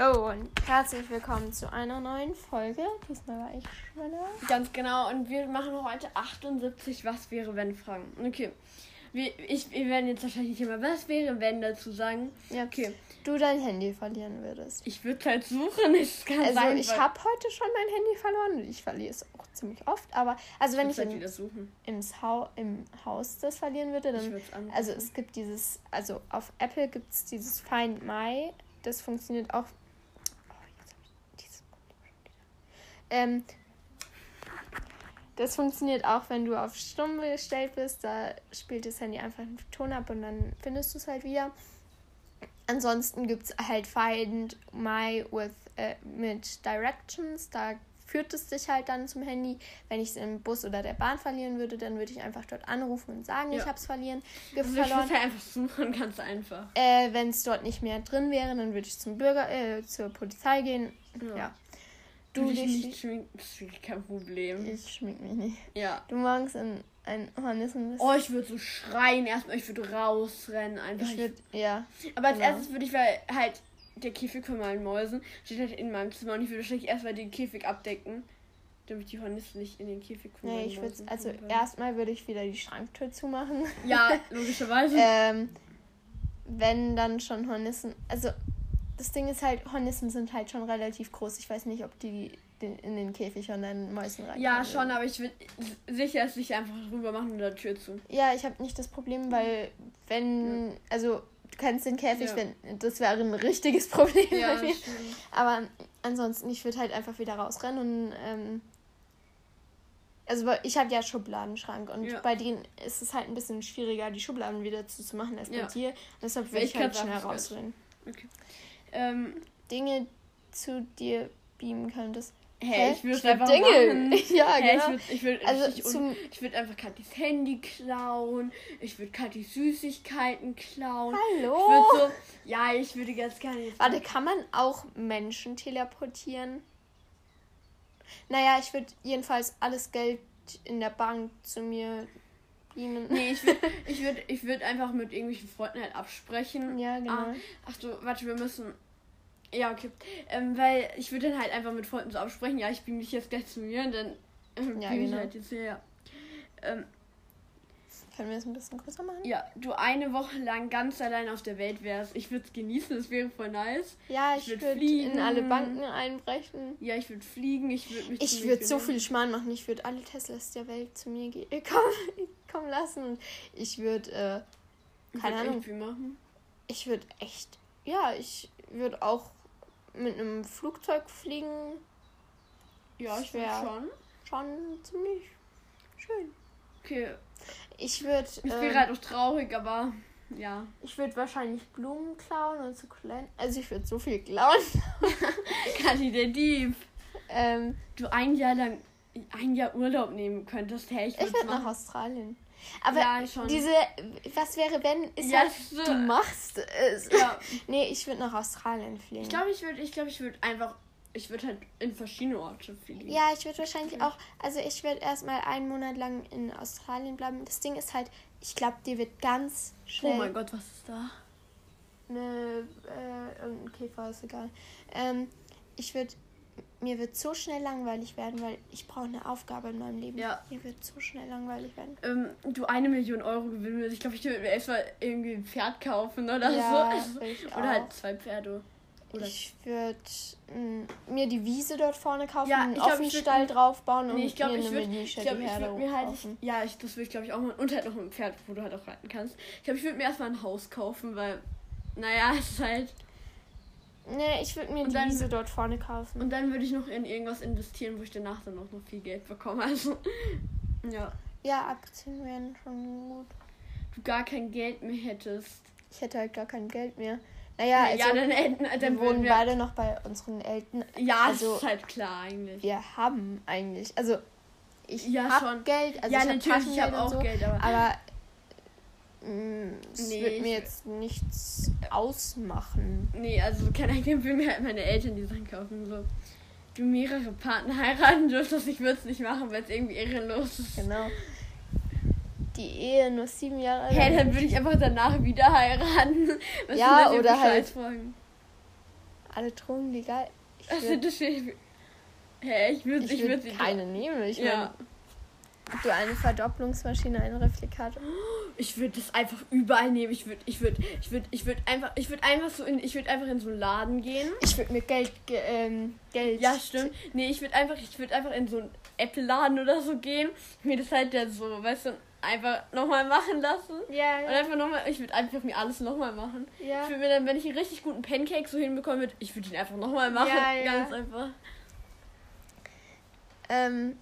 Hallo und herzlich willkommen zu einer neuen Folge. Diesmal war ich schneller. Ganz genau. Und wir machen heute 78 Was wäre wenn Fragen. Okay. Wir, ich, wir werden jetzt wahrscheinlich immer Was wäre wenn dazu sagen. Ja, okay. Du dein Handy verlieren würdest. Ich würde halt suchen. Ich kann also sein, ich habe heute schon mein Handy verloren und ich verliere es auch ziemlich oft. Aber also wenn ich, halt in, wieder suchen. im, Hau, im Haus das verlieren würde, Ich dann also es gibt dieses also auf Apple gibt es dieses Find My. Das funktioniert auch. Oh, jetzt hab ich dieses Problem schon wieder. Ähm, das funktioniert auch, wenn du auf Stumm gestellt bist. Da spielt das Handy einfach einen Ton ab und dann findest du es halt wieder. Ansonsten gibt es halt Find My with, äh, mit Directions. Da führt es dich halt dann zum Handy. Wenn ich es im Bus oder der Bahn verlieren würde, dann würde ich einfach dort anrufen und sagen, Ja. ich habe es verlieren, also ich verloren. würde halt einfach suchen, ganz einfach. Äh, Wenn es dort nicht mehr drin wäre, dann würde ich zum Bürger, äh, zur Polizei gehen. Ja. Ja. Du dich dich- nicht wirklich kein Problem. Ich schmink mich nicht. Ja. Du magst in ein Hornissen Oh, ich würde so schreien erstmal, ich würde rausrennen einfach. Ich würde, ja. Aber als genau. erstes würde ich, weil halt der Käfig von meinen Mäusen steht halt in meinem Zimmer und ich würde wahrscheinlich erstmal den Käfig abdecken, damit die Hornissen nicht in den Käfig von Nee, meinen ich würde, also kommen erstmal würde ich wieder die Schranktür zumachen. Ja, logischerweise. ähm, wenn dann schon Hornissen, also das Ding ist halt, Hornissen sind halt schon relativ groß. Ich weiß nicht, ob die den, in den Käfig von deinen Mäusen rein. ja, schon, aber ich würde sicher es nicht einfach drüber machen und der Tür zu. Ja, ich habe nicht das Problem, weil wenn, also du kannst den Käfig, Ja. wenn, das wäre ein richtiges Problem Ja, bei mir. stimmt. Aber ansonsten, ich würde halt einfach wieder rausrennen und ähm, also ich habe ja Schubladenschrank und Ja. bei denen ist es halt ein bisschen schwieriger, die Schubladen wieder zuzumachen als bei dir. Deshalb würde Weil ich ich halt schnell rausrennen. Ähm, Dinge zu dir beamen könntest. hey, ich würde würd einfach Dinge. machen. ja, Hey, genau. ich würde ich würd Also ich würd einfach Katis Handy klauen. Ich würde Katis Süßigkeiten klauen. Ich Hallo. würde so, ja, ich würde ganz gerne Warte, kann man auch Menschen teleportieren? Naja, ich würde jedenfalls alles Geld in der Bank zu mir beamen. Nee, ich würde ich würd, ich würd einfach mit irgendwelchen Freunden halt absprechen. Ja, genau. Ah, ach so, warte, wir müssen. Ja, okay. Ähm, weil ich würde dann halt einfach mit Freunden so absprechen, ja, ich beam dich jetzt gleich zu mir und dann ähm, Ja, beam ich genau. halt jetzt her. Ähm, Können wir das ein bisschen größer machen? ja, du eine Woche lang ganz allein auf der Welt wärst. Ich würde es genießen, das wäre voll nice. Ja, Ich ich würd würde fliegen. in alle Banken einbrechen. Ja, ich würde fliegen, ich würde mich. Ich würde so viel Schmarrn machen. Ich würde alle Teslas der Welt zu mir ge äh, kommen, kommen lassen. Und ich würde, äh, Ich keine würd Ahnung. echt viel machen. ich würde echt, ja, ich würde auch mit einem Flugzeug fliegen. Ja, ich Schwer. schon. Schon ziemlich schön. Okay. Ich würde, Ich wäre ähm, halt auch traurig, aber ja. ich würde wahrscheinlich Blumen klauen und Sukkulenten. Also ich würde so viel klauen. Kathi, der Dieb. Ähm, Du ein Jahr lang, ein Jahr Urlaub nehmen könntest, hey, ich ich würde nach. Australien. Aber Ja, diese, was wäre wenn, ist Ja, halt, so- du machst es. Ja. Nee, ich würde nach Australien fliegen. Ich glaube, ich würde, ich glaube, ich würde einfach, ich würde halt in verschiedene Orte fliegen. Ja, ich würde wahrscheinlich auch, also ich würde erstmal einen Monat lang in Australien bleiben. Das Ding ist halt, ich glaube, dir wird ganz Oh schnell mein Gott, was ist da? eine, äh, irgendein Käfer, ist egal. Ähm, ich würde, mir wird so schnell langweilig werden, weil ich brauche eine Aufgabe in meinem Leben. Ja. Mir wird so schnell langweilig werden. Ähm, du eine Million Euro gewinnen würdest. Ich glaube, ich würde mir erstmal irgendwie ein Pferd kaufen oder Ja, so. ich Oder auch. halt zwei Pferde. Oder Ich würde mir die Wiese dort vorne kaufen, Ja, einen ich glaub, ich Offenstall würd- draufbauen und Nee, ich glaube, mir ich eine würde Militia ich glaub, ich würd mir halt, ich, kaufen. ja, ich, das würde ich glaube ich auch machen. Und halt noch ein Pferd, wo du halt auch reiten kannst. Ich glaube, ich würde mir erstmal ein Haus kaufen, weil, naja, es ist halt. Nee, ich würde mir Und die dann- Wiese dort vorne kaufen. Und dann würde ich noch in irgendwas investieren, wo ich danach dann auch noch viel Geld bekomme. Also, ja. ja, Aktien wären schon gut. Du gar kein Geld mehr hättest. Ich hätte halt gar kein Geld mehr. Naja, also, ja, dann, hätten- wir dann wohnen würden wir. beide noch bei unseren Eltern. Ja, also- ist halt klar eigentlich. Wir haben eigentlich, also ich Ja, hab schon. Geld, also ja, ich hab natürlich, ich habe auch so, Geld, aber. aber es Nee, wird mir jetzt nichts ausmachen. Nee, also keine Ahnung, will mir halt meine Eltern die Sachen kaufen. So. Du mehrere Partner heiraten dürftest, ich würde es nicht machen, weil es irgendwie ehrenlos ist. Genau. Die Ehe nur sieben Jahre Hey, lang. dann würde ich einfach danach wieder heiraten. Was Ja, oder halt- Scheißfragen? Alle Drogen legal. Ich Also, würd, das Hä, hey, ich würde ich ich würd würd keine nehmen. Ich Ja. meine, du eine Verdopplungsmaschine, einen Replikator. Ich würde das einfach überall nehmen. Ich würde, ich würde, ich würde, ich würde einfach, ich würde einfach so in, ich würde einfach in so einen Laden gehen. Ich würde mir Geld, ge- ähm, Geld. Ja, stimmt. Nee, ich würde einfach, ich würde einfach in so einen Apple-Laden oder so gehen, mir das halt dann so, weißt du, einfach nochmal machen lassen. Ja, Und ja. einfach nochmal, ich würde einfach mir alles nochmal machen. ja. Ich würde mir dann, wenn ich einen richtig guten Pancake so hinbekommen würde, ich würde ihn einfach nochmal machen. Ja, ja. Ganz einfach. Ähm,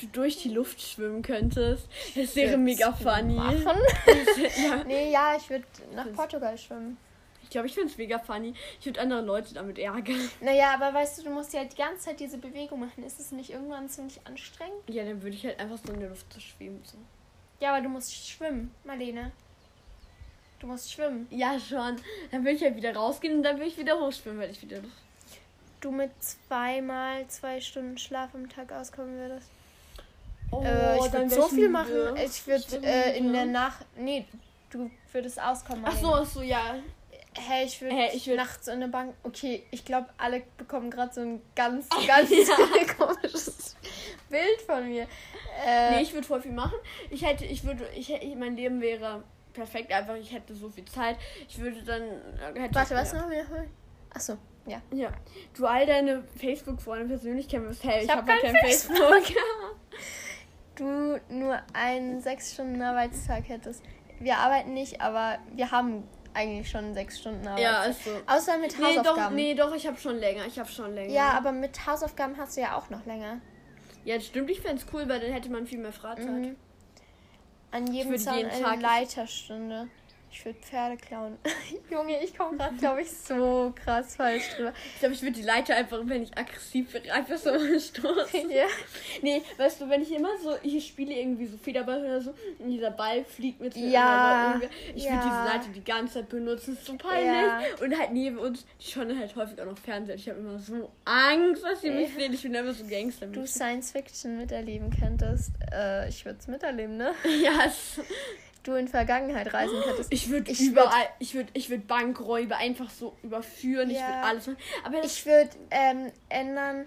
Du durch die Luft schwimmen könntest. Das wäre mega funny. Machen? ja. Nee, ja, ich würde nach Das- Portugal schwimmen. Ich glaube, ich finde es mega funny. Ich würde andere Leute damit ärgern. Naja, aber weißt du, du musst ja die ganze Zeit diese Bewegung machen. Ist es nicht irgendwann ziemlich anstrengend? Ja, dann würde ich halt einfach so in der Luft so schweben. So. Ja, aber du musst schwimmen, Marlene. Du musst schwimmen. Ja, schon. Dann würde ich halt wieder rausgehen und dann würde ich wieder hochschwimmen, weil ich wieder. Du mit zweimal zwei Stunden Schlaf am Tag auskommen würdest. Oh, äh, ich würde so viel machen. Ich würde Ich wär äh, in der Nacht. Nee, du würdest auskommen. Ach so, ach so, ja. Hey, ich würde Hey, ich würd- nachts in der Bank. Okay, ich glaube, alle bekommen gerade so ein ganz, ganz komisches Bild von mir. Äh, Nee, ich würde voll viel machen. Ich hätte, ich würde, ich hätte, mein Leben wäre perfekt, einfach ich hätte so viel Zeit. Ich würde dann. äh, Hätte, warte, was ja. noch? Wiederholen? Achso, ja. Ja. Du all deine Facebook-Freunde persönlich kennst, hey, ich, Ich habe hab kein kein Facebook. Du nur einen sechs Stunden Arbeitstag hättest. Wir arbeiten nicht, aber wir haben eigentlich schon sechs Stunden ja, Arbeitstag. ist so. Außer mit Nee, doch, Hausaufgaben. nee, doch, ich habe schon länger. Ich habe schon länger. Ja, aber mit Hausaufgaben hast du ja auch noch länger. Ja, das stimmt. Ich fände es cool, weil dann hätte man viel mehr Freizeit. Mhm. An jedem jeden eine Tag- Leiterstunde. Ich würde Pferde klauen. Junge, ich komme gerade, glaube ich, so krass falsch drüber. Ich glaube, ich würde die Leiter einfach, wenn ich aggressiv wäre, einfach so stoßen. ja. Nee, weißt du, wenn ich immer so, ich spiele irgendwie so Federball oder so und dieser Ball fliegt mit mir Ja, aber irgendwie- Ich ja. würde diese Leiter die ganze Zeit benutzen, ist so peinlich. Ja. Und halt neben uns, die schauen halt häufig auch noch Fernseher. Ich habe immer so Angst, dass sie mich Ja. sehen. Ich bin immer so Gangster. Du Science Fiction miterleben könntest. Äh, ich würde es miterleben, ne? ja, es- Du in Vergangenheit reisen könntest. ich würde Ich überall, ich würde ich würd Bankräuber einfach so überführen. Ich Ja. würde alles machen. Aber Ich würde ähm, ändern.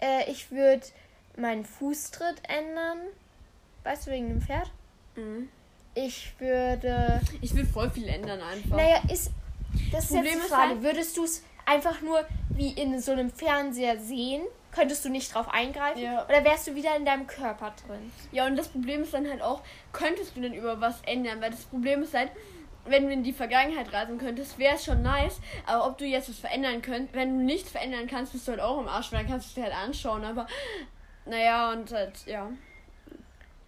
Äh, ich würde meinen Fußtritt ändern. Weißt du, wegen dem Pferd? Mhm. Ich würde. ich will voll viel ändern einfach. Naja, ist. Das ist jetzt Problem die ist Frage. halt- Würdest du es einfach nur wie in so einem Fernseher sehen? Könntest du nicht drauf eingreifen? Ja. Oder wärst du wieder in deinem Körper drin? Ja, und das Problem ist dann halt auch, könntest du denn über was ändern? Weil das Problem ist halt, wenn du in die Vergangenheit reisen könntest, wäre es schon nice. Aber ob du jetzt was verändern könntest, wenn du nichts verändern kannst, bist du halt auch im Arsch, weil dann kannst du es dir halt anschauen. Aber naja, und halt, ja.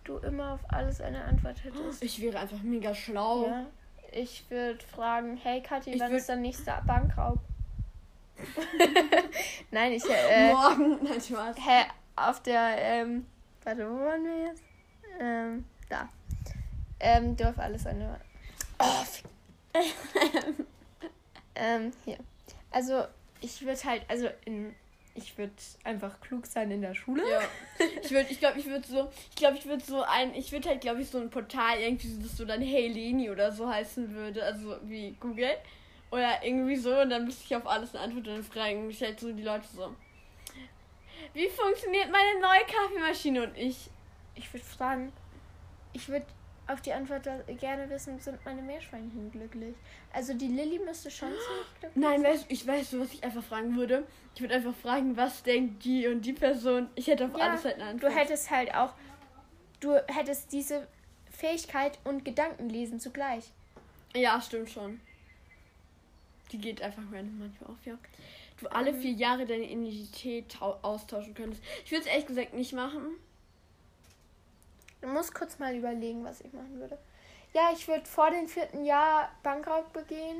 Du immer auf alles eine Antwort hättest. Ich wäre einfach mega schlau. Ja. Ich würde fragen, hey Kathi, Ich wann ist der nächste Bankraub? Nein, ich äh, Morgen, nein, Spaß. hä, auf der, ähm, warte, wo waren wir jetzt? Ähm, da. Ähm, du auf alles eine. Oh, ähm, hier. Also, ich würde halt, also in, ich würde einfach klug sein in der Schule. Ja. Ich würde, ich glaube, ich würde so, ich glaube, ich würde so ein, ich würde halt, glaube ich, so ein Portal irgendwie, das so dann Hey Leni oder so heißen würde, also wie Google. Oder irgendwie so, und dann müsste ich auf alles eine Antwort und dann fragen mich halt so die Leute so. Wie funktioniert meine neue Kaffeemaschine? Und ich, Ich würde fragen, ich würde auf die Antwort gerne wissen, sind meine Meerschweinchen glücklich? Also die Lilly müsste schon ziemlich glücklich nein, weißt, ich weiß, was ich einfach fragen würde. Ich würde einfach fragen, was denkt die und die Person. Ich hätte auf Ja, alles halt eine Du Antwort. hättest halt auch, du hättest diese Fähigkeit und Gedanken lesen zugleich. Ja, stimmt schon. Die geht einfach random manchmal auf, ja. Du alle vier Jahre deine Identität tau- austauschen könntest. Ich würde es ehrlich gesagt nicht machen. Du musst kurz mal überlegen, was ich machen würde. Ja, ich würde vor dem vierten Jahr Bankraub begehen.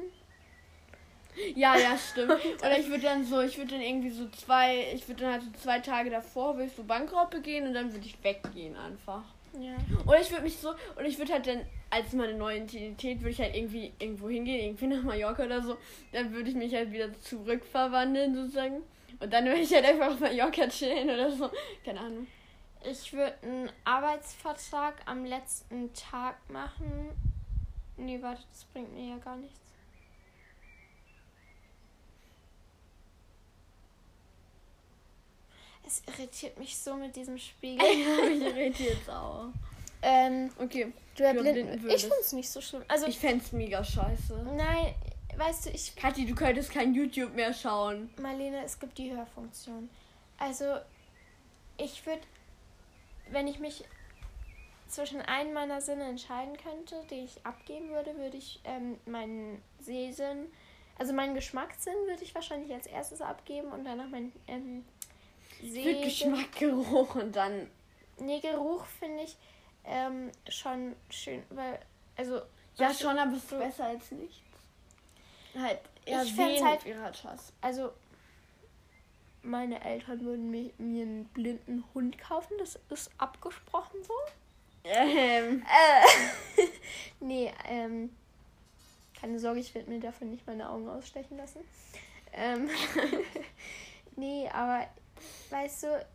Ja, ja, stimmt. Oder ich würde dann so, ich würde dann irgendwie so zwei, ich würde dann halt so zwei Tage davor, würde ich so Bankraub begehen und dann würde ich weggehen einfach. Ja. Oder ich würde mich so, und ich würde halt dann, als meine neue Identität, würde ich halt irgendwie irgendwo hingehen, irgendwie nach Mallorca oder so. Dann würde ich mich halt wieder zurückverwandeln sozusagen. Und dann würde ich halt einfach auf Mallorca chillen oder so. Keine Ahnung. Ich würde einen Arbeitsvertrag am letzten Tag machen. Nee, warte, das bringt mir ja gar nichts. Es irritiert mich so mit diesem Spiegel. ja, mich irritiert es auch. Ähm, Okay. du erblinden. Ich finde es nicht so schlimm. Also, Ich fände es mega scheiße. nein, weißt du, ich. Kathi, du könntest kein YouTube mehr schauen. Marlene, es gibt die Hörfunktion. Also, ich würde, wenn ich mich zwischen einem meiner Sinne entscheiden könnte, die ich abgeben würde, würde ich ähm, meinen Sehsinn, also meinen Geschmackssinn würde ich wahrscheinlich als erstes abgeben und danach meinen ähm, Will Sehsinn. Geschmack, Geruch und dann. Nee, Geruch finde ich ähm, schon schön, weil, also. Ja, schon, aber es ist besser als nichts. Halt, eher Ich fänd's sehen halt- mit. Also, meine Eltern würden mir, mir einen blinden Hund kaufen, das ist abgesprochen so. Ähm. Äh, nee, ähm, keine Sorge, ich werde mir dafür nicht meine Augen ausstechen lassen. Ähm, nee, aber weißt du,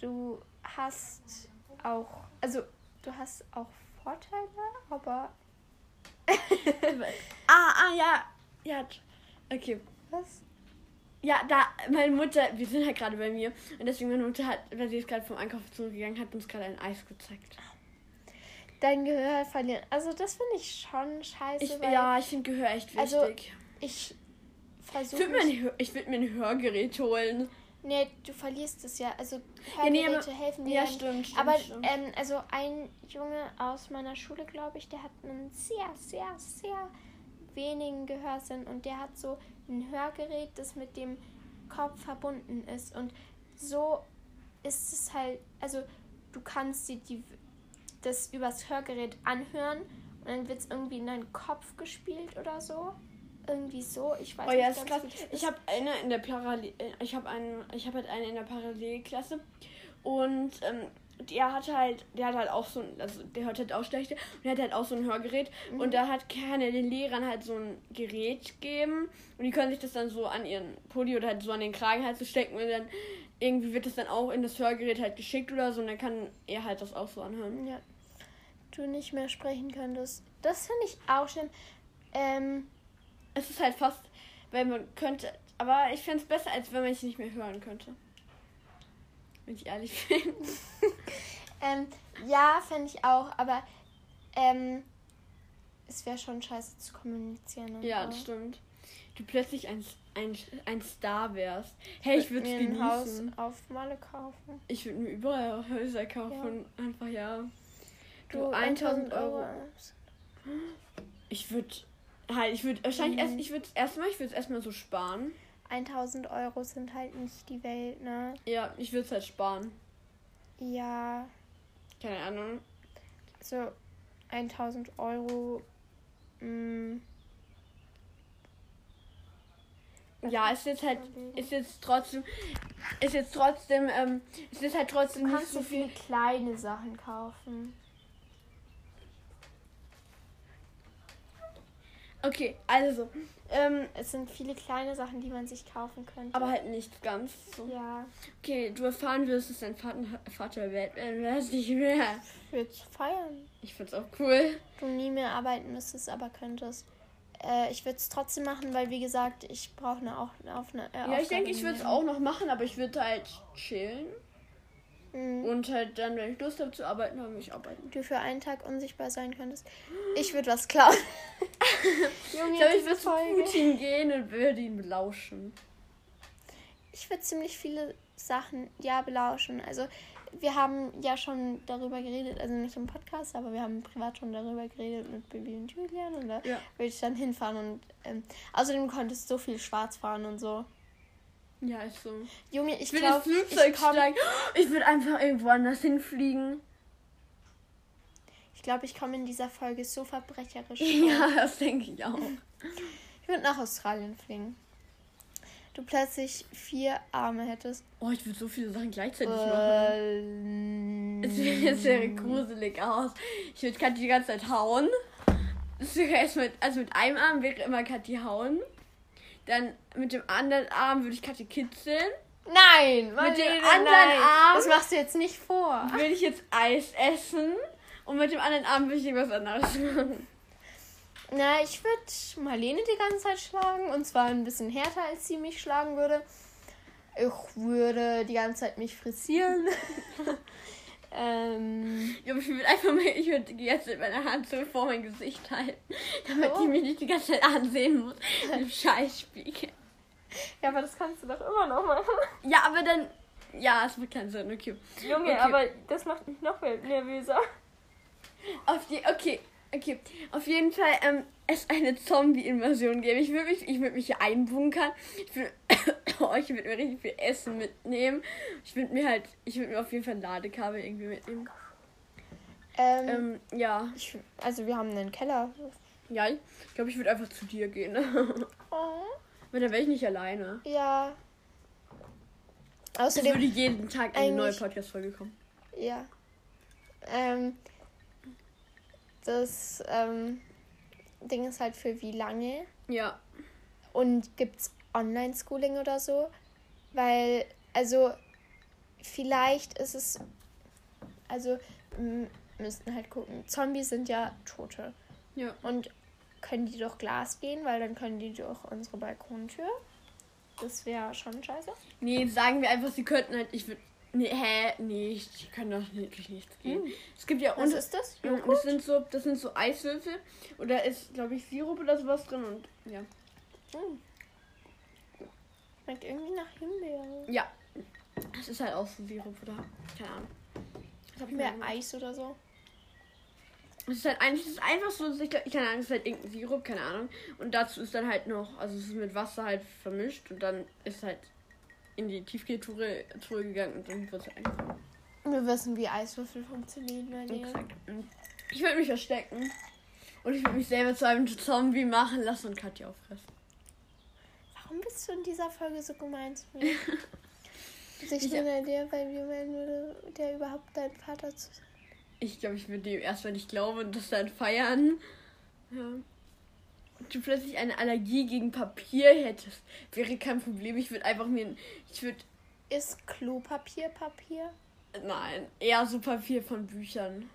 du hast auch, also du hast auch Vorteile, aber ah, ah, ja. Ja. Okay. was? Ja, da, meine Mutter, wir sind halt gerade bei mir. Und deswegen meine Mutter hat, weil sie ist gerade vom Einkauf zurückgegangen, hat uns gerade ein Eis gezeigt. Dein Gehör verlieren. Also das finde ich schon scheiße, Ich, weil ja, ich finde Gehör echt wichtig. Also, ich ich versuche würde ich würd mir ein Hörgerät holen. Nee, du verlierst es ja. Also Ja, nee, Hörgeräte helfen dir Ja, stimmt. stimmt Aber stimmt. ähm, also ein Junge aus meiner Schule, glaube ich, der hat einen sehr, sehr, sehr wenigen Gehörsinn und der hat so ein Hörgerät, das mit dem Kopf verbunden ist. Und so ist es halt, also du kannst dir die, das übers Hörgerät anhören und dann wird es irgendwie in deinen Kopf gespielt oder so. Irgendwie so. Ich weiß Oh ja, nicht ist ganz, das Ich habe eine in der Parallel, ich habe einen, ich habe halt eine in der Parallelklasse und ähm, der hat halt, der hat halt auch so, ein, also der hört halt auch schlechte und der hat halt auch so ein Hörgerät Mhm. und da hat keine den Lehrern halt so ein Gerät gegeben und die können sich das dann so an ihren Pulli oder halt so an den Kragen halt so stecken und dann irgendwie wird das dann auch in das Hörgerät halt geschickt oder so und dann kann er halt das auch so anhören. Ja. Du nicht mehr sprechen könntest. Das finde ich auch schlimm. Ähm, Es ist halt fast, weil man könnte, aber ich fände es besser, als wenn man es nicht mehr hören könnte. Wenn ich ehrlich bin. ähm, ja, fände ich auch, aber ähm, es wäre schon scheiße zu kommunizieren. Ja, das stimmt. Du plötzlich ein, ein, ein Star wärst. Hey, ich würde mir ein Haus auf Malle kaufen. Ich würde mir überall Häuser kaufen. Einfach ja. Du, 1000 Euro. Ich würde halt, ich würde wahrscheinlich Mhm. erst, ich würde erstmal, ich würde es erstmal so sparen. 1000 Euro sind halt nicht die Welt, ne? Ja, ich würde es halt sparen. Ja, Keine Ahnung. so 1000 Euro. mm, Mh, Ja, ist jetzt halt, ist jetzt trotzdem, ist jetzt trotzdem, ähm, ist jetzt halt trotzdem du nicht kannst so so viel. viele kleine Sachen kaufen. Okay, also, ähm, Es sind viele kleine Sachen, die man sich kaufen könnte. aber halt nicht ganz so. ja, Okay, du erfahren wirst, dass dein Vater, Vater Welt wärst nicht mehr. ich würde feiern. Ich find's auch cool. Du nie mehr arbeiten müsstest, aber könntest. Äh, ich würde es trotzdem machen, weil wie gesagt, ich brauche eine auch auf eine. Äh, Ja, ich denke, ich würde es auch noch machen, aber ich würde halt chillen. Mhm. Und halt dann, wenn ich Lust habe zu arbeiten, dann will ich arbeiten. Du für einen Tag unsichtbar sein könntest. Ich würde was klauen. Junge, Ich glaube, ich würde zu. Putin gehen und würde ihn belauschen. Ich würde ziemlich viele Sachen ja belauschen. Also wir haben ja schon darüber geredet, also nicht im Podcast, aber wir haben privat schon darüber geredet mit Bibi und Julian und da Ja. würde ich dann hinfahren und ähm, außerdem konntest du so viel schwarz fahren und so. Ja, ist so. Junge, ich Ich will glaube, ins Flugzeug ich, komm- steigen. Ich würde einfach irgendwo anders hinfliegen. ich, glaub, ich komme in dieser Folge so verbrecherisch. Ja, das denke ich auch. Ich würde nach Australien fliegen. Du plötzlich vier Arme hättest. Oh, ich würde so viele Sachen gleichzeitig machen. Äh, Es sehr gruselig aus. Ich würde Kathi die ganze Zeit hauen. Wäre erst mit, also mit einem Arm wäre immer Kathi hauen. Dann mit dem anderen Arm würde ich Kathi kitzeln. Nein, Mit dem anderen nein. Arm- Das machst du jetzt nicht vor. Würde ich jetzt Eis essen. Und mit dem anderen Arm würde ich irgendwas anderes machen. Na, ich würde Marlene die ganze Zeit schlagen. Und zwar ein bisschen härter, als sie mich schlagen würde. Ich würde die ganze Zeit mich frisieren. ähm, ich würde einfach mal, ich würde die ganze Zeit meine Hand so vor mein Gesicht halten, damit Oh. die mich nicht die ganze Zeit ansehen muss. Im Scheißspiegel. ja, aber das kannst du doch immer noch machen. Ja, aber dann. Ja, es macht keinen Sinn, okay. Junge, Okay. aber das macht mich noch nervöser. Auf die, okay, okay. Auf jeden Fall ähm, es eine Zombie-Invasion geben. Ich würde mich, ich würde mich hier einbunkern. Ich würde, oh, ich würde mir richtig viel Essen mitnehmen. Ich würde mir halt, ich würde mir auf jeden Fall ein Ladekabel irgendwie mitnehmen. Ähm, Ähm, ja, ich, also wir haben einen Keller. ja, ich glaube, ich würde einfach zu dir gehen. Oh. Weil dann wäre ich nicht alleine. Ja. Es würde Außerdem, jeden Tag eine neue Podcast-Folge kommen. ja. Ähm, das ähm, Ding ist halt für wie lange? Ja. Und gibt's Online-Schooling oder so? Weil, also, vielleicht ist es. Also, müssten halt gucken. Zombies sind ja Tote. Ja. Und können die durch Glas gehen, weil dann können die durch unsere Balkontür. Das wäre schon scheiße. Nee, sagen wir einfach, sie könnten halt, ich würde. Nee, hä? Nee, ich- die können doch durch nichts gehen. Hm. Es gibt ja Was und ist das? Und das sind so, das sind so Eiswürfel da ist, glaube ich, Sirup oder sowas drin und ja. Hm. Schmeckt irgendwie nach Himbeere. Ja. Das ist halt auch so Sirup oder keine Ahnung. Ich Mehr mal Eis oder so. Es ist halt eigentlich, es ist einfach so, ich, keine Ahnung, es ist halt irgendein Sirup, keine Ahnung. Und dazu ist dann halt noch, also es ist mit Wasser halt vermischt und dann ist halt in die Tiefkühltruhe Truhe gegangen und dann wird es halt eingefangen. Wir wissen, wie Eiswürfel funktionieren. Exakt. Ich würde mich verstecken. Und ich würde mich selber zu einem Zombie machen lassen und Katja auffressen. Warum bist du in dieser Folge so gemein zu mir? Also ich bin ja der, weil wir meinen würde, der überhaupt dein Vater zu sein. Ich glaube, ich würde dem erst, wenn ich glaube und das dann feiern. Ja. Und du plötzlich eine Allergie gegen Papier hättest, wäre kein Problem. Ich würde einfach mir. Ich würde. Ist Klopapier Papier? Nein, eher so Papier von Büchern.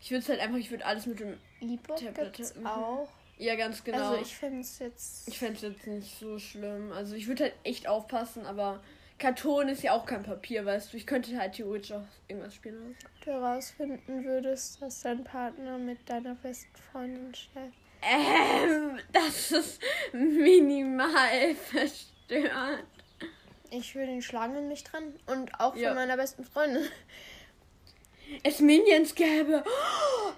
Ich würde es halt einfach, ich würde alles mit dem. Gibt's mhm. auch. Ja, ganz genau. Also ich finde es jetzt. ich fände es jetzt nicht so schlimm. Also ich würde halt echt aufpassen, aber Karton ist ja auch kein Papier, weißt du. Ich könnte halt theoretisch auch irgendwas spielen. So. du herausfinden würdest, dass dein Partner mit deiner besten Freundin schläft. Ähm, das ist minimal verstörend. Ich würde ihn schlagen und mich trennen. Und auch von Ja. meiner besten Freundin. Es Minions gäbe.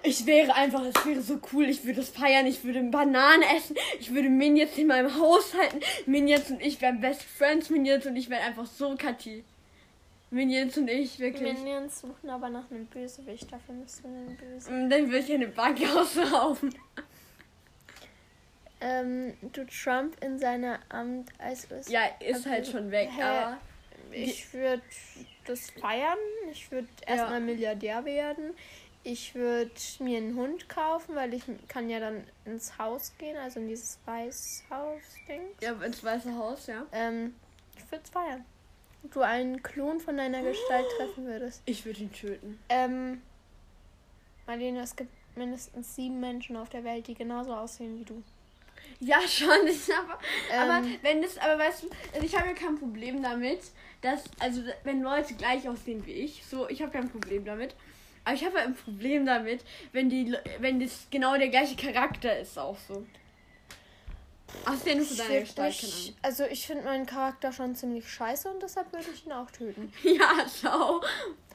Ich wäre einfach, es wäre so cool. Ich würde es feiern. Ich würde Bananen essen. Ich würde Minions in meinem Haus halten. Minions und ich wären Best Friends. Minions und ich wären einfach so Kathi. Minions und ich, wirklich. Minions suchen aber nach einem Bösewicht. Dafür müssen wir einen Bösen. Und dann würde ich eine Bank ausrauben. Ähm, du Trump in seiner Amt als US Ja, ist halt schon weg. Hä? Aber Ich würde das feiern. Ich würde erstmal Milliardär werden. Ich würde mir einen Hund kaufen, weil ich kann ja dann ins Haus gehen, also in dieses Weißhaus-Ding. ja, ins Weiße Haus, ja. Ähm, ich würde es feiern. Du einen Klon von deiner Gestalt treffen würdest. Ich würde ihn töten. Ähm, Marlene, es gibt mindestens sieben Menschen auf der Welt, die genauso aussehen wie du. Ja, schon. Ich aber, aber Ähm, wenn das, aber weißt du, also ich habe ja kein Problem damit, dass, also wenn Leute gleich aussehen wie ich, so, ich habe kein Problem damit. Aber ich habe ja ein Problem damit, wenn die, wenn das genau der gleiche Charakter ist, auch so. Außerdem ist Ich deine Gestalt, nicht, also ich finde meinen Charakter schon ziemlich scheiße und deshalb würde ich ihn auch töten. Ja, schau.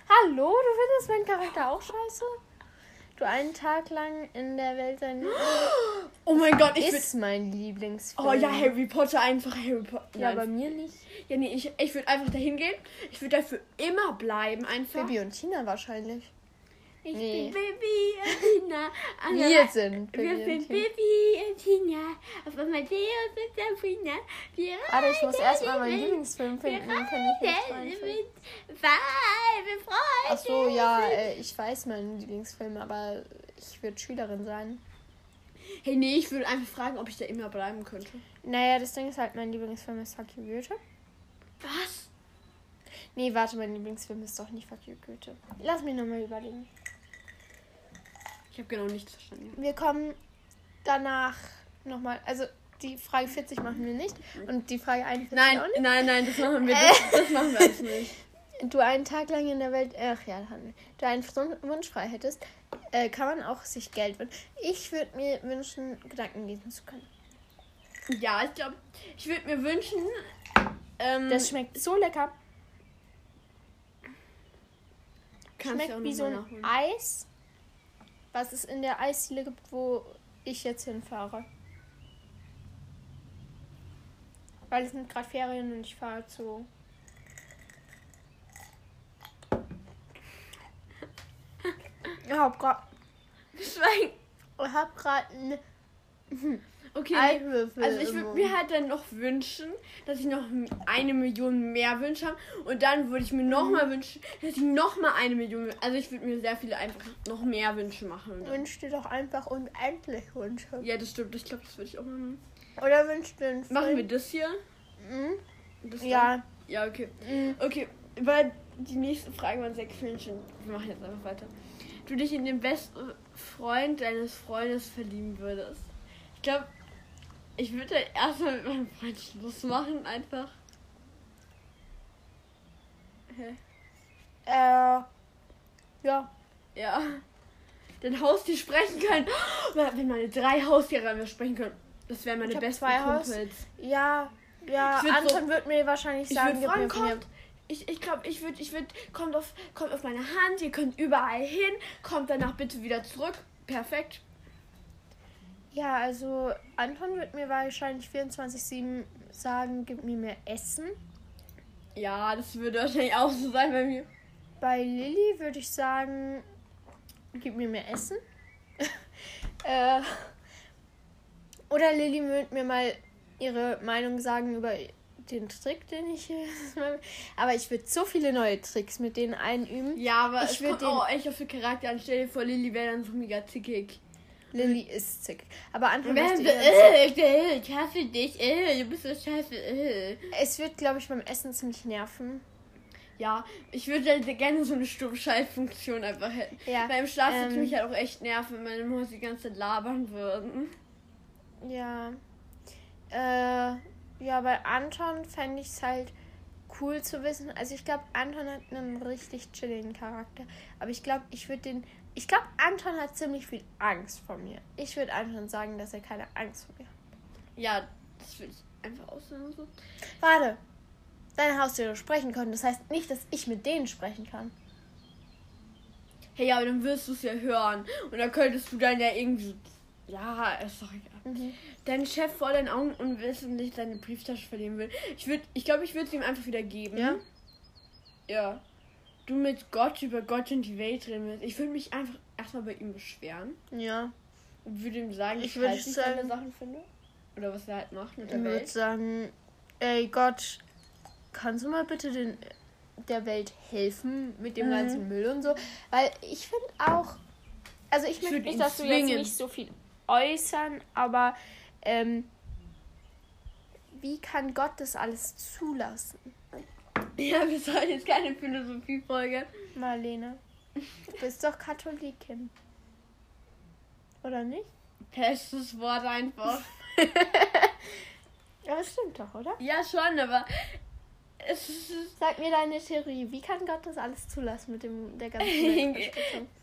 Hallo, du findest meinen Charakter auch scheiße? Du einen Tag lang in der Welt sein Oh mein Gott, ich ist mein Lieblingsfilm. Oh ja, Harry Potter, einfach Harry Potter. Ja, Nein. bei mir nicht. ja, nee, ich, ich würde einfach dahin gehen. Ich würde dafür immer bleiben, einfach. Bibi und Tina wahrscheinlich. Ich Nee. bin Baby und Tina. Wir sind Bibi Wir sind. Baby und Tina. Auf Amadeus und Sabrina. Wir Warte, ich muss erstmal meinen. Lieblingsfilm finden, dann kann ich nicht mit Freude. Ach so, ja, äh, ich weiß meinen Lieblingsfilm, aber ich würde Schülerin sein. Hey, nee, ich würde einfach fragen, ob ich da immer bleiben könnte. Naja, das Ding ist halt, mein Lieblingsfilm ist Fuck You Goethe. Was? Nee, warte, mein Lieblingsfilm ist doch nicht Fuck You Goethe. Lass mich nochmal überlegen. Ich habe genau nichts verstanden. Wir kommen danach nochmal, also die Frage 40 machen wir nicht. Und die Frage 41 Nein, auch nicht. nein, nein, das machen wir, das, das machen wir alles nicht. Du einen Tag lang in der Welt, ach ja, du einen Wunsch frei hättest, äh, kann man auch sich Geld wünschen. Ich würde mir wünschen, Gedanken lesen zu können. Ja, ich glaube, ich würde mir wünschen. Ähm, Das schmeckt so lecker. Schmeckt wie so ein. Eis, was es in der Eisdiele gibt, wo ich jetzt hinfahre. Weil es sind gerade Ferien und ich fahre zu. Ich hab grad, Schweig. ich hab grad einen Okay. Eiwürfel. Also ich würde mir halt dann noch wünschen, dass ich noch eine Million mehr Wünsche habe. Und dann würde ich mir noch mal wünschen, dass ich noch mal eine Million. Also ich würde mir sehr viele einfach noch mehr Wünsche machen. Dann- Wünsch dir doch einfach unendlich Wünsche. Ja, das stimmt. Ich glaube, das würde ich auch machen. Oder wünsch dir einen Machen wir Film. das hier? Mhm. Das Ja. Ja, okay. Mhm. Okay, weil die nächste Frage waren sechs Wünsche. Wir machen jetzt einfach weiter. Du dich in den besten Freund deines Freundes verlieben würdest. Ich glaube, ich würde erstmal mit meinem Freund Schluss machen, einfach. Hä? Äh. Ja. Ja. Dann Haustier sprechen können. Wenn meine drei Haustiere mir sprechen können. Das wären meine Ich besten zwei Haus- Kumpels. Ja. Ja. Ich würd Anton so- wird mir wahrscheinlich Ich sagen, würde gib fragen, kommt. Ich, ich glaube, ich würde, ich würde, kommt auf, kommt auf meine Hand, ihr könnt überall hin, kommt danach bitte wieder zurück. Perfekt. Ja, also Anton wird mir wahrscheinlich 24-7 sagen, gib mir mehr Essen. Ja, das würde wahrscheinlich auch so sein bei mir. Bei Lilly würde ich sagen, gib mir mehr Essen. äh, oder Lilly wird mir mal ihre Meinung sagen über den Trick, den ich hier. Aber ich würde so viele neue Tricks mit denen einüben. Ja, aber Ich ich würd würde den- auch echt auf den Charakter an. Stell dir vor, Lilly wäre dann so mega zickig. Lilly ist zick. Aber wäre möchte äh, äh, ich hasse dich, äh, du bist so scheiße, äh. Es wird, glaube ich, beim Essen ziemlich nerven. Ja, ich würde halt gerne so eine Stummschaltfunktion einfach hätten. Ja, Beim Schlaf würde ähm, mich halt auch echt nerven, wenn meine Mäuse die ganze Zeit labern würden. Ja. Äh, ja, bei Anton fände ich es halt cool zu wissen. Also ich glaube, Anton hat einen richtig chilligen Charakter. Aber ich glaube, ich würde den. Ich glaube, Anton hat ziemlich viel Angst vor mir. Ich würde Anton sagen, dass er keine Angst vor mir hat. Ja, das würde ich einfach aussagen. So. Warte. Deine Haustiere sprechen können. Das heißt nicht, dass ich mit denen sprechen kann. Hey, ja, aber dann wirst du es ja hören. Und dann könntest du dann ja irgendwie. Ja, ist doch egal. Mhm. Dein Chef vor deinen Augen unwissentlich seine Brieftasche verlieren will. Ich würde, ich glaube, ich würde es ihm einfach wieder geben. Ja? Ja. Du mit Gott über Gott und die Welt reden willst. Ich würde mich einfach erstmal bei ihm beschweren. Ja. Und würde ihm sagen, Ich ich würde nicht seine sagen- Sachen finde. Oder was er halt macht mit Ich der würde Welt. sagen, ey Gott, kannst du mal bitte den, der Welt helfen mit dem Mhm. ganzen Müll und so? Weil ich finde auch, also ich, möchte würd nicht, dass du zwingen. jetzt nicht so viel äußern, aber ähm, wie kann Gott das alles zulassen? Ja, wir sollen jetzt keine Philosophie-Folge. Marlene, du bist doch Katholikin. Oder nicht? Bestes Wort einfach. Aber es stimmt doch, oder? ja, schon, aber es ist. Sag mir deine Theorie. Wie kann Gott das alles zulassen mit dem der ganzen?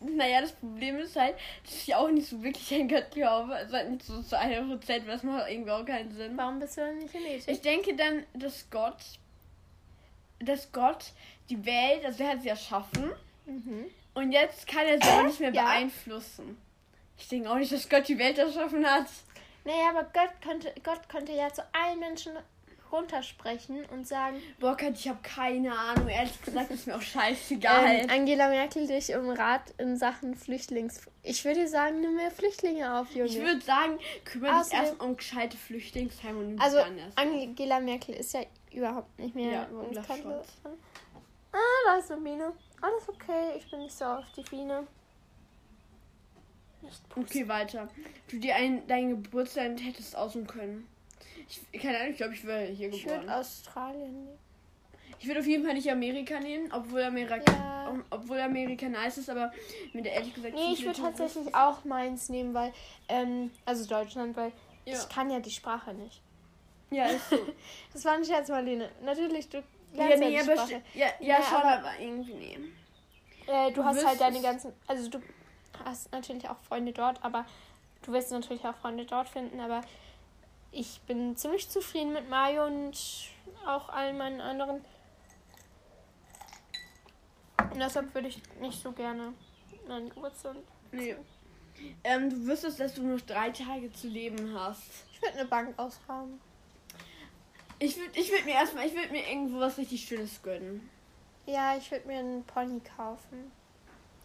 Naja, das Problem ist halt, dass ich auch nicht so wirklich an Gott glaube. Also nicht so zu 100%, weil das macht irgendwie auch keinen Sinn. Warum bist du denn nicht in Ethik? Ich denke dann, dass Gott, dass Gott die Welt, also er hat sie erschaffen Mhm. und jetzt kann er sie auch nicht mehr Ja. beeinflussen. Ich denke auch nicht, dass Gott die Welt erschaffen hat. Naja, aber Gott konnte, Gott konnte ja zu allen Menschen runtersprechen und sagen, Boah, Gott, ich habe keine Ahnung. Ehrlich gesagt ist mir auch scheißegal. ähm, Angela Merkel dich um Rat in Sachen Flüchtlings... Ich würde sagen, nimm mehr Flüchtlinge auf, Junge. ich würde sagen, kümmere dich erst um gescheite Flüchtlingsheime und also. Angela Merkel ist ja überhaupt nicht mehr Ja, Ah, da ist eine Biene. Alles okay, ich bin nicht so auf die Biene. Nicht. Okay, weiter. Du dir ein, dein Geburtstag hättest aussuchen können. Ich, keine Ahnung, ich glaube, ich wäre hier Ich geboren. würde Australien nehmen. Ich würde auf jeden Fall nicht Amerika nehmen, obwohl Amerika, Ja. um, obwohl Amerika nice ist, aber mit der ehrlich gesagt. Nee, ich würde tatsächlich auch meins nehmen, weil, ähm, also Deutschland, weil Ja. Ich kann ja die Sprache nicht. Ja, ist so. das war ein Scherz, Marlene. Natürlich, du lernst ja, nee, Sprache. Ja, ja, ja, schon, aber, aber irgendwie nee. Äh, du, du hast halt deine ganzen, also du hast natürlich auch Freunde dort, aber du wirst natürlich auch Freunde dort finden, aber ich bin ziemlich zufrieden mit Mario und auch allen meinen anderen. Und deshalb würde ich nicht so gerne meinen Geburtstag. Nee. Ähm, du wüsstest, dass du nur drei Tage zu leben hast. Ich würde eine Bank ausrauben. Ich würde ich würd mir erstmal, ich würde mir irgendwo was richtig Schönes gönnen. Ja, ich würde mir einen Pony kaufen.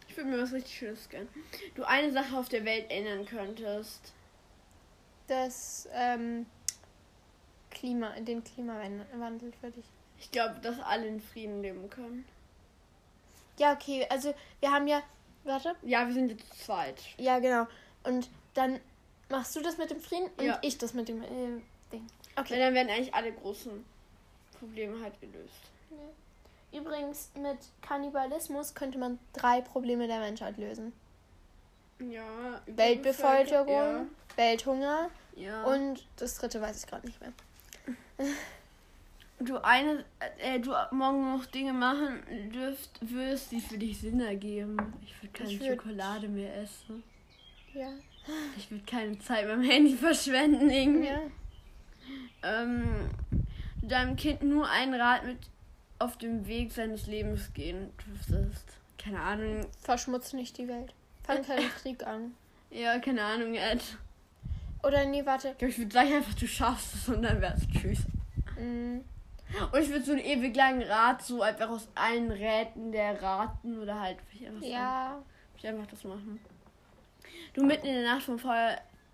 Ich würde mir was richtig Schönes gönnen. Du eine Sache auf der Welt ändern könntest. Das, ähm, Klima, den Klimawandel würde ich. Ich glaube, dass alle in Frieden leben können. Ja, okay, also wir haben ja. Warte. Ja, wir sind jetzt zweit. Ja, genau. Und dann machst du das mit dem Frieden und ja. ich das mit dem äh, Ding. Okay. Weil dann werden eigentlich alle großen Probleme halt gelöst. Ja. Übrigens, mit Kannibalismus könnte man drei Probleme der Menschheit lösen. Ja. Weltbevölkerung, ja. Welthunger ja. und das dritte weiß ich gerade nicht mehr. du eine, äh, du morgen noch Dinge machen dürft, wirst, die für dich Sinn ergeben. Ich würde keine ich würd... Schokolade mehr essen. Ja. Ich würde keine Zeit beim Handy verschwenden irgendwie. Ja. Ähm, deinem Kind nur einen Rat mit auf dem Weg seines Lebens gehen dürftest. Keine Ahnung. Verschmutz nicht die Welt. Fang keinen Krieg an. Ja, keine Ahnung, Ed. Oder nee, warte. Ich würde sagen einfach, du schaffst es und dann wär's tschüss. Mm. Und ich würde so einen ewig langen Rat, so einfach aus allen Räten der raten oder halt. Ich einfach ja. So, ich einfach das machen. Du mitten in der Nacht vom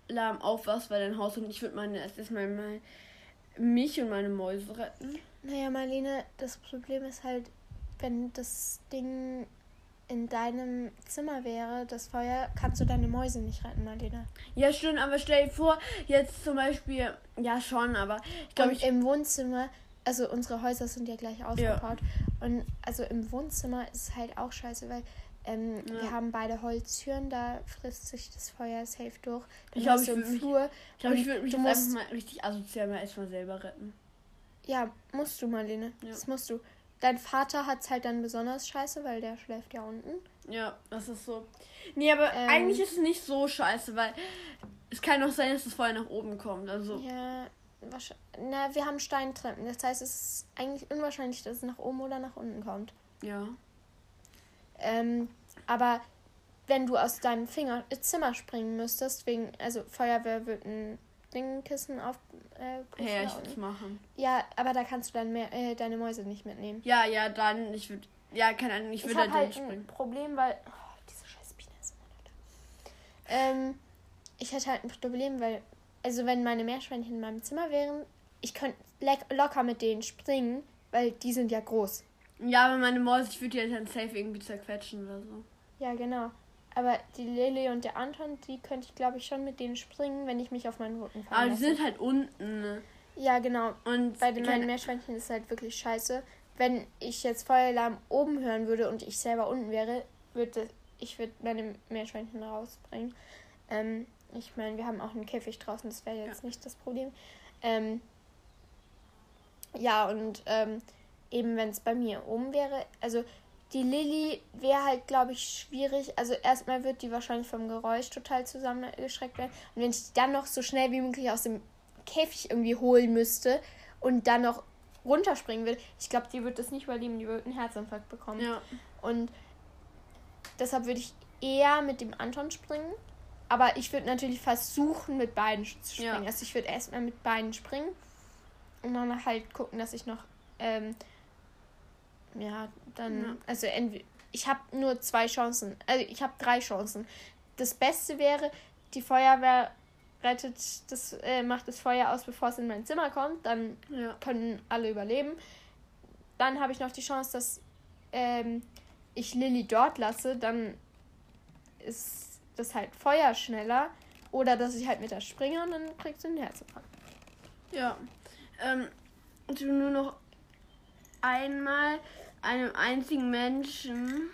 Feueralarm aufwachst, weil dein Haus und ich würde meine erstmal mal mich und meine Mäuse retten. Naja, Marlene, das Problem ist halt, wenn das Ding in deinem Zimmer wäre, das Feuer, kannst du deine Mäuse nicht retten, Marlene. Ja, stimmt, aber stell dir vor, jetzt zum Beispiel, ja schon, aber ich glaube, ich. Im Wohnzimmer, also unsere Häuser sind ja gleich ausgebaut. Ja. Und also im Wohnzimmer ist es halt auch scheiße, weil ähm, ja. wir haben beide Holztüren, da frisst sich das Feuer safe durch. Dann ich glaube, ich würde mich, ich glaub, ich würd mich musst, einfach mal richtig asozial mal erstmal selber retten. Ja, musst du, Marlene. Ja. Das musst du. Dein Vater hat es halt dann besonders scheiße, weil der schläft ja unten. Ja, das ist so. Nee, aber ähm, eigentlich ist es nicht so scheiße, weil es kann auch sein, dass es vorher nach oben kommt. Also. Ja, wahrscheinlich. Na, wir haben Steintreppen. Das heißt, es ist eigentlich unwahrscheinlich, dass es nach oben oder nach unten kommt. Ja. Ähm, aber wenn du aus deinem Finger Zimmer springen müsstest, wegen, also Feuerwehr wird ein Dingkissen auf. Äh, ja, ich würde machen. Ja, aber da kannst du dann mehr, äh, deine Mäuse nicht mitnehmen. Ja, ja, dann, ich würde. Ja, keine Ahnung, ich würde da halt springen. ein Problem, weil. Oh, diese scheiß Biene ist immer Ähm, ich hätte halt ein Problem, weil. Also, wenn meine Meerschweinchen in meinem Zimmer wären, ich könnte locker mit denen springen, weil die sind ja groß. Ja, aber meine Mäuse, ich würde die halt dann safe irgendwie zerquetschen oder so. Ja, genau. Aber die Lily und der Anton, die könnte ich glaube ich schon mit denen springen, wenn ich mich auf meinen Rücken falle. Aber die sind halt unten. Ne? Ja, genau. Und bei den meinen Meerschweinchen ist halt wirklich scheiße. Wenn ich jetzt Feueralarm oben hören würde und ich selber unten wäre, würde ich würde meine Meerschweinchen rausbringen. Ähm, ich meine, wir haben auch einen Käfig draußen, das wäre jetzt ja. nicht das Problem. Ähm, ja, und ähm, eben wenn es bei mir oben wäre, also die Lilly wäre halt, glaube ich, schwierig. Also erstmal wird die wahrscheinlich vom Geräusch total zusammengeschreckt werden. Und wenn ich die dann noch so schnell wie möglich aus dem Käfig irgendwie holen müsste und dann noch runterspringen will, ich glaube, die wird das nicht überleben. Die wird einen Herzinfarkt bekommen. Ja. Und deshalb würde ich eher mit dem Anton springen. Aber ich würde natürlich versuchen, mit beiden zu springen. Ja. Also ich würde erstmal mit beiden springen und dann halt gucken, dass ich noch ähm, ja, dann, ja. also ich habe nur zwei Chancen, also ich habe drei Chancen. Das Beste wäre, die Feuerwehr rettet das, äh, macht das Feuer aus, bevor es in mein Zimmer kommt, dann ja. können alle überleben. Dann habe ich noch die Chance, dass ähm, ich Lilly dort lasse, dann ist das halt Feuer schneller. Oder dass ich halt mit der springe und dann kriegst du einen Herzinfarkt. Ja. Ähm, du nur noch einmal einem einzigen Menschen.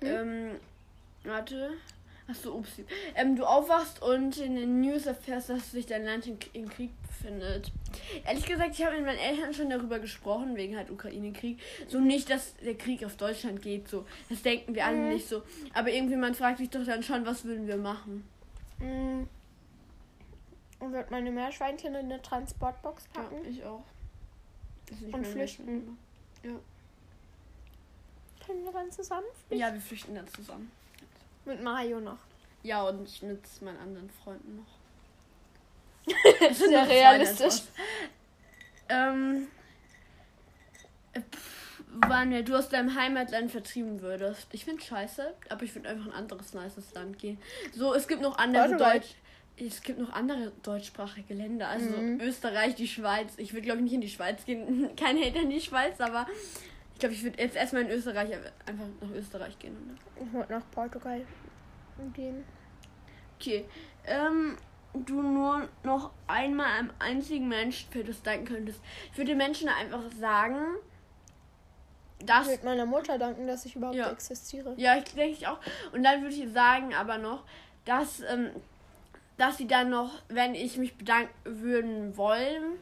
Hm? Ähm, warte. Achso, upsi. Ähm, du aufwachst und in den News erfährst, dass sich dein Land in, in Krieg befindet. Ehrlich gesagt, ich habe mit meinen Eltern schon darüber gesprochen, wegen halt Ukraine-Krieg. So nicht, dass der Krieg auf Deutschland geht, so. Das denken wir alle Mhm. nicht so. Aber irgendwie, man fragt sich doch dann schon, was würden wir machen? Mm. Und wird meine Meerschweinchen in eine Transportbox Ja, packen ich auch. Und flüchten. Können wir dann zusammen? Ja, wir flüchten dann zusammen. Mit Mario noch. Ja, und ich mit meinen anderen Freunden noch. Das ist ja realistisch. Ähm. äh, pff, Wann wir- du aus deinem Heimatland vertrieben würdest. Ich finde scheiße, aber ich würde einfach ein anderes nices Land gehen. So, es gibt noch andere Portugal. Deutsch. Es gibt noch andere deutschsprachige Länder, also Mhm. Österreich, die Schweiz. Ich würde glaube ich nicht in die Schweiz gehen. Kein Hate in die Schweiz, aber ich glaube, ich würde jetzt erstmal in Österreich einfach nach Österreich gehen. Oder? Ich wollte nach Portugal gehen. Okay. Ähm, du nur noch einmal einem einzigen Menschen für das danken könntest. Ich würde den Menschen einfach sagen, dass. Ich würde meiner Mutter danken, dass ich überhaupt Ja. existiere. Ja, ich denke ich auch. Und dann würde ich sagen aber noch, dass, ähm, dass sie dann noch, wenn ich mich bedanken würden wollen.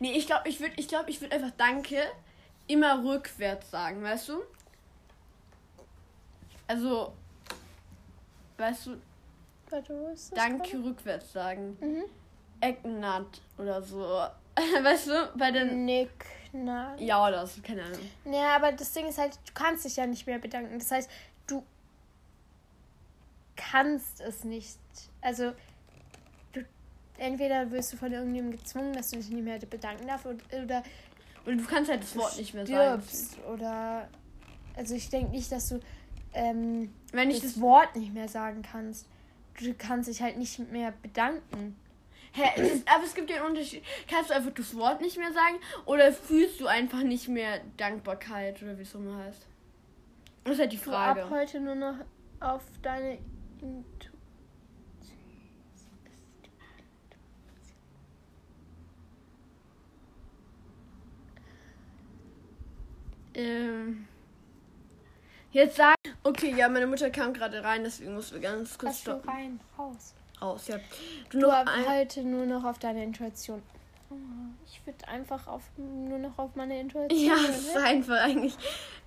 Nee, ich glaube, ich würde ich glaub, ich würd einfach Danke immer rückwärts sagen, weißt du? Also, weißt du, Warte? Danke rückwärts sagen. gerade? Mhm. Ecknut oder so. weißt du, bei den. Nick, na. Ja, oder so, keine Ahnung. Ja, aber das Ding ist halt, du kannst dich ja nicht mehr bedanken. Das heißt, du kannst es nicht. Also, entweder wirst du von irgendjemandem gezwungen, dass du dich nicht mehr bedanken darfst, oder, oder Und du kannst halt das Wort nicht mehr sagen. Oder. Also, ich denke nicht, dass du ähm, Wenn ich das das. Wort nicht mehr sagen kannst. Du kannst dich halt nicht mehr bedanken. Hä, aber es gibt einen Unterschied. Kannst du einfach das Wort nicht mehr sagen oder fühlst du einfach nicht mehr Dankbarkeit oder wie es immer heißt? Das ist halt die Du ab Frage. heute nur noch auf deine Intu Ähm. Jetzt sag. Okay, ja, meine Mutter kam gerade rein, deswegen mussten wir ganz kurz du stoppen. rein, raus. Raus, ja. Du Du heute nur noch auf deine Intuition. Oh, Ich würde einfach auf, nur noch auf meine Intuition. Ja, es ist ne? einfach eigentlich.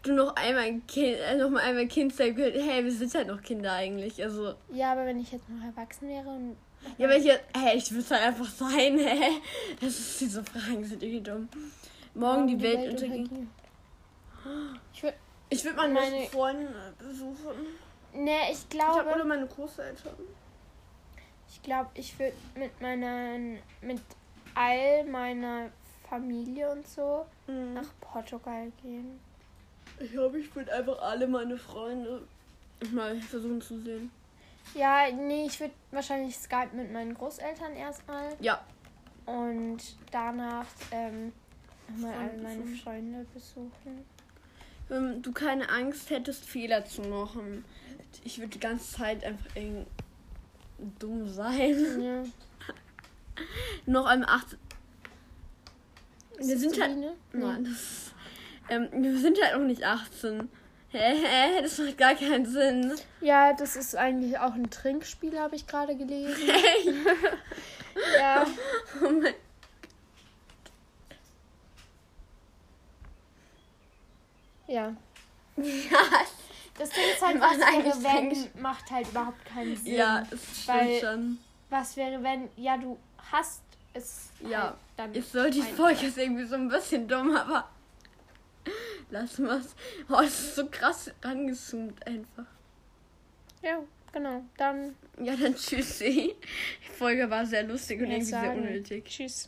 Du noch einmal ein Kind, äh, noch mal einmal Kind sein könnt. Hey, wir sind halt noch Kinder eigentlich. Also. ja, aber wenn ich jetzt noch erwachsen wäre und. Ja, aber ich jetzt. Hey, ich es halt einfach sein, hä? Das ist, diese Fragen sind irgendwie dumm. Morgen die, Welt, untergehen. Ich würde. Ich würde meine, Meine- meine Freundin besuchen. Ne, ich Ich habe glaube. oder meine Großeltern. Ich glaube, ich würde mit meinen. mit all meiner Familie und so Mhm. nach Portugal gehen. Ich glaube, ich würde einfach alle meine Freunde mal versuchen zu sehen. Ja, nee, ich würde wahrscheinlich Skype mit meinen Großeltern erstmal Ja. und danach ähm, nochmal Freunde alle meine. Freunde besuchen. Wenn du keine Angst hättest, Fehler zu machen. Ich würde die ganze Zeit einfach irgendwie dumm sein. Ja. Noch am 8. Ist Wir sind halt. Biene? Nein, das ähm, wir sind halt noch nicht 18. Hä, hä, das macht gar keinen Sinn. Ja, das ist eigentlich auch ein Trinkspiel, habe ich gerade gelesen. Hey. ja. Oh mein Ja. Ja, Das Ding ist halt, was wäre, eigentlich wenn, macht halt überhaupt keinen Sinn. ja, stimmt Weil- schon. Was wäre, wenn, ja, du hast es Ja, halt dann. Ich soll die Folge ist irgendwie so ein bisschen dumm, aber lass mal's. Oh, es ist so krass rangezoomt einfach. Ja, genau. Dann Ja, dann tschüssi. Die Folge war sehr lustig und irgendwie sehr sagen. unnötig. Tschüss.